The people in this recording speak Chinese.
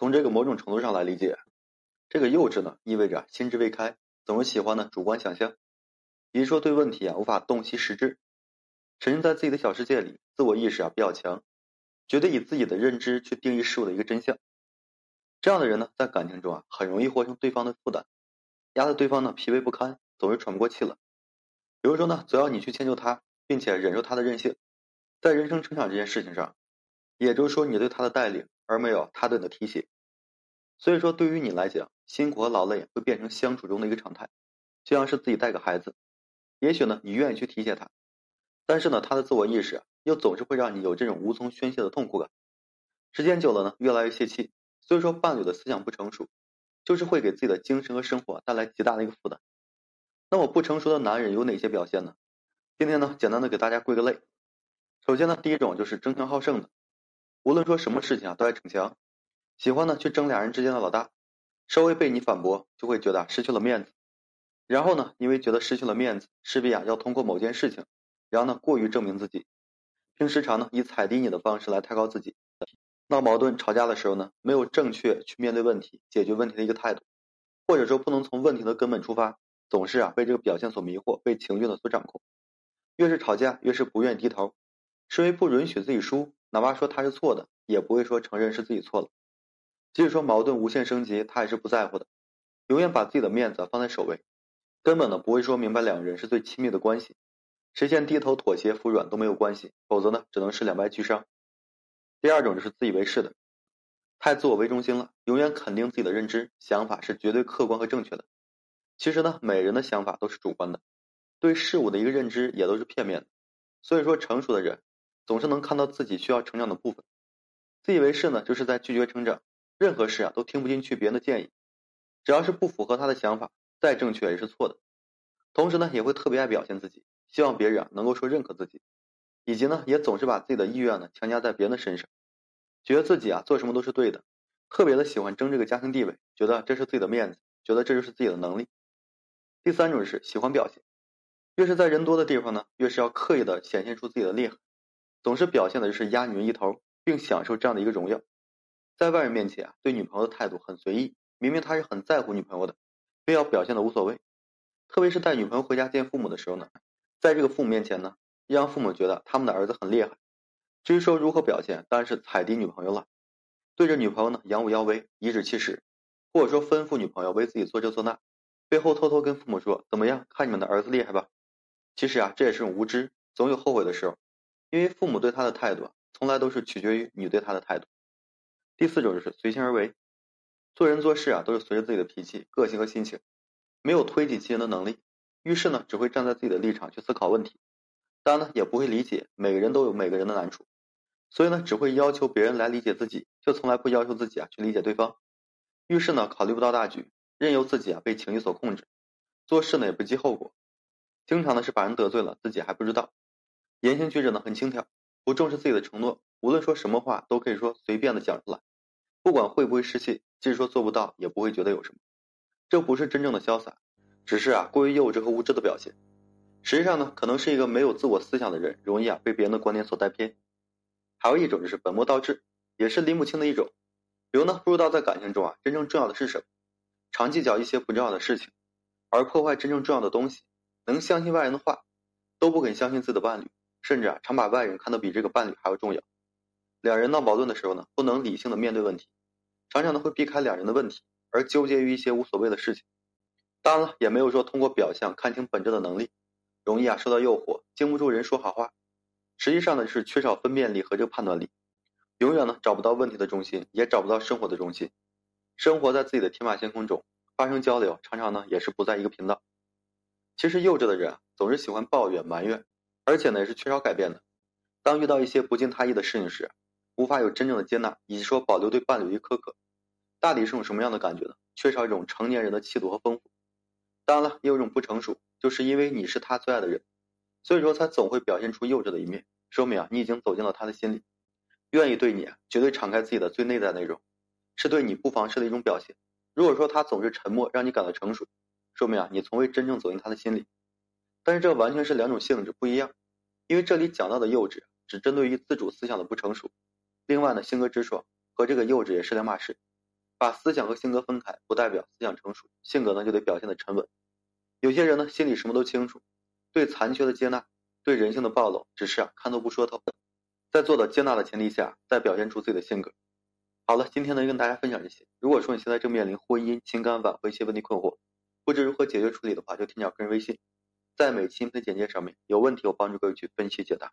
从这个某种程度上来理解，这个幼稚呢，意味着心智未开，总是喜欢呢主观想象，比如说对问题啊无法洞悉实质，沉浸在自己的小世界里，自我意识啊比较强，觉得以自己的认知去定义事物的一个真相。这样的人呢，在感情中啊，很容易活成对方的负担，压得对方呢疲惫不堪，总是喘不过气了。比如说呢，总要你去迁就他，并且忍受他的任性，在人生成长这件事情上，也就是说你对他的带领。而没有他对你的提携，所以说对于你来讲，辛苦和劳累会变成相处中的一个常态，就像是自己带个孩子，也许呢你愿意去提携他，但是呢他的自我意识又总是会让你有这种无从宣泄的痛苦感，时间久了呢越来越泄气。所以说伴侣的思想不成熟，就是会给自己的精神和生活带来极大的一个负担。那么不成熟的男人有哪些表现呢？今天呢简单的给大家归个类，首先呢第一种就是争强好胜的。无论说什么事情啊，都爱逞强，喜欢呢去争俩人之间的老大，稍微被你反驳，就会觉得失去了面子。然后呢，因为觉得失去了面子，势必啊要通过某件事情，然后呢过于证明自己，并时常呢以踩低你的方式来抬高自己。闹矛盾吵架的时候呢，没有正确去面对问题、解决问题的一个态度，或者说不能从问题的根本出发，总是啊被这个表现所迷惑，被情绪呢所掌控。越是吵架，越是不愿低头，是因为不允许自己输。哪怕说他是错的，也不会说承认是自己错了。即使说矛盾无限升级，他也是不在乎的，永远把自己的面子放在首位，根本呢不会说明白两人是最亲密的关系，谁先低头妥协服软都没有关系，否则呢只能是两败俱伤。第二种就是自以为是的，太自我为中心了，永远肯定自己的认知想法是绝对客观和正确的。其实呢，每人的想法都是主观的，对事物的一个认知也都是片面的。所以说，成熟的人。总是能看到自己需要成长的部分，自以为是呢，就是在拒绝成长。任何事啊，都听不进去别人的建议，只要是不符合他的想法，再正确也是错的。同时呢，也会特别爱表现自己，希望别人啊能够说认可自己，以及呢，也总是把自己的意愿呢强加在别人的身上，觉得自己啊做什么都是对的，特别的喜欢争这个家庭地位，觉得这是自己的面子，觉得这就是自己的能力。第三种是喜欢表现，越是在人多的地方呢，越是要刻意的显现出自己的厉害。总是表现的就是压女人一头，并享受这样的一个荣耀，在外人面前啊，对女朋友的态度很随意，明明他是很在乎女朋友的，非要表现的无所谓。特别是带女朋友回家见父母的时候呢，在这个父母面前呢，让父母觉得他们的儿子很厉害。至于说如何表现，当然是踩低女朋友了，对着女朋友呢扬武扬威，颐指气使，或者说吩咐女朋友为自己做这做那，背后偷偷跟父母说怎么样，看你们的儿子厉害吧。其实啊，这也是种无知，总有后悔的时候。因为父母对他的态度，从来都是取决于你对他的态度。第四种就是随心而为，做人做事啊，都是随着自己的脾气、个性和心情，没有推己及人的能力。遇事呢，只会站在自己的立场去思考问题，当然呢，也不会理解每个人都有每个人的难处，所以呢，只会要求别人来理解自己，却从来不要求自己啊去理解对方。遇事呢，考虑不到大局，任由自己啊被情绪所控制，做事呢也不计后果，经常呢是把人得罪了，自己还不知道。言行举止呢很轻佻，不重视自己的承诺，无论说什么话都可以说随便的讲出来，不管会不会失气，即使说做不到，也不会觉得有什么。这不是真正的潇洒，只是啊过于幼稚和无知的表现。实际上呢，可能是一个没有自我思想的人，容易啊被别人的观点所带偏。还有一种就是本末倒置，也是拎不清的一种。比如呢，不知道在感情中啊真正重要的是什么，常计较一些不重要的事情，而破坏真正重要的东西，能相信外人的话，都不肯相信自己的伴侣。甚至啊，常把外人看得比这个伴侣还要重要。两人闹矛盾的时候呢，不能理性的面对问题，常常呢会避开两人的问题，而纠结于一些无所谓的事情。当然了，也没有说通过表象看清本质的能力，容易啊受到诱惑，经不住人说好话。实际上呢是缺少分辨力和这个判断力，永远呢找不到问题的中心，也找不到生活的中心。生活在自己的天马行空中，发生交流，常常呢也是不在一个频道。其实幼稚的人啊，总是喜欢抱怨埋怨。而且呢，也是缺少改变的。当遇到一些不尽他意的事情时，无法有真正的接纳，以及说保留对伴侣的苛刻，大抵是种什么样的感觉呢？缺少一种成年人的气度和丰富。当然了，也有一种不成熟，就是因为你是他最爱的人，所以说他总会表现出幼稚的一面，说明啊，你已经走进了他的心里，愿意对你绝对敞开自己的最内在内容，是对你不妨事的一种表现。如果说他总是沉默，让你感到成熟，说明啊，你从未真正走进他的心里。但是这完全是两种性质不一样，因为这里讲到的幼稚只针对于自主思想的不成熟，另外呢性格直爽和这个幼稚也是两码事。把思想和性格分开，不代表思想成熟，性格呢就得表现的沉稳。有些人呢心里什么都清楚，对残缺的接纳，对人性的暴露，只是啊看透不说透。在做到接纳的前提下，再表现出自己的性格。好了，今天呢就跟大家分享这些。如果说你现在正面临婚姻、情感挽回一些问题困惑，不知如何解决处理的话，就添加个人微信，在每期音频简介上面，有问题我帮助各位去分析解答。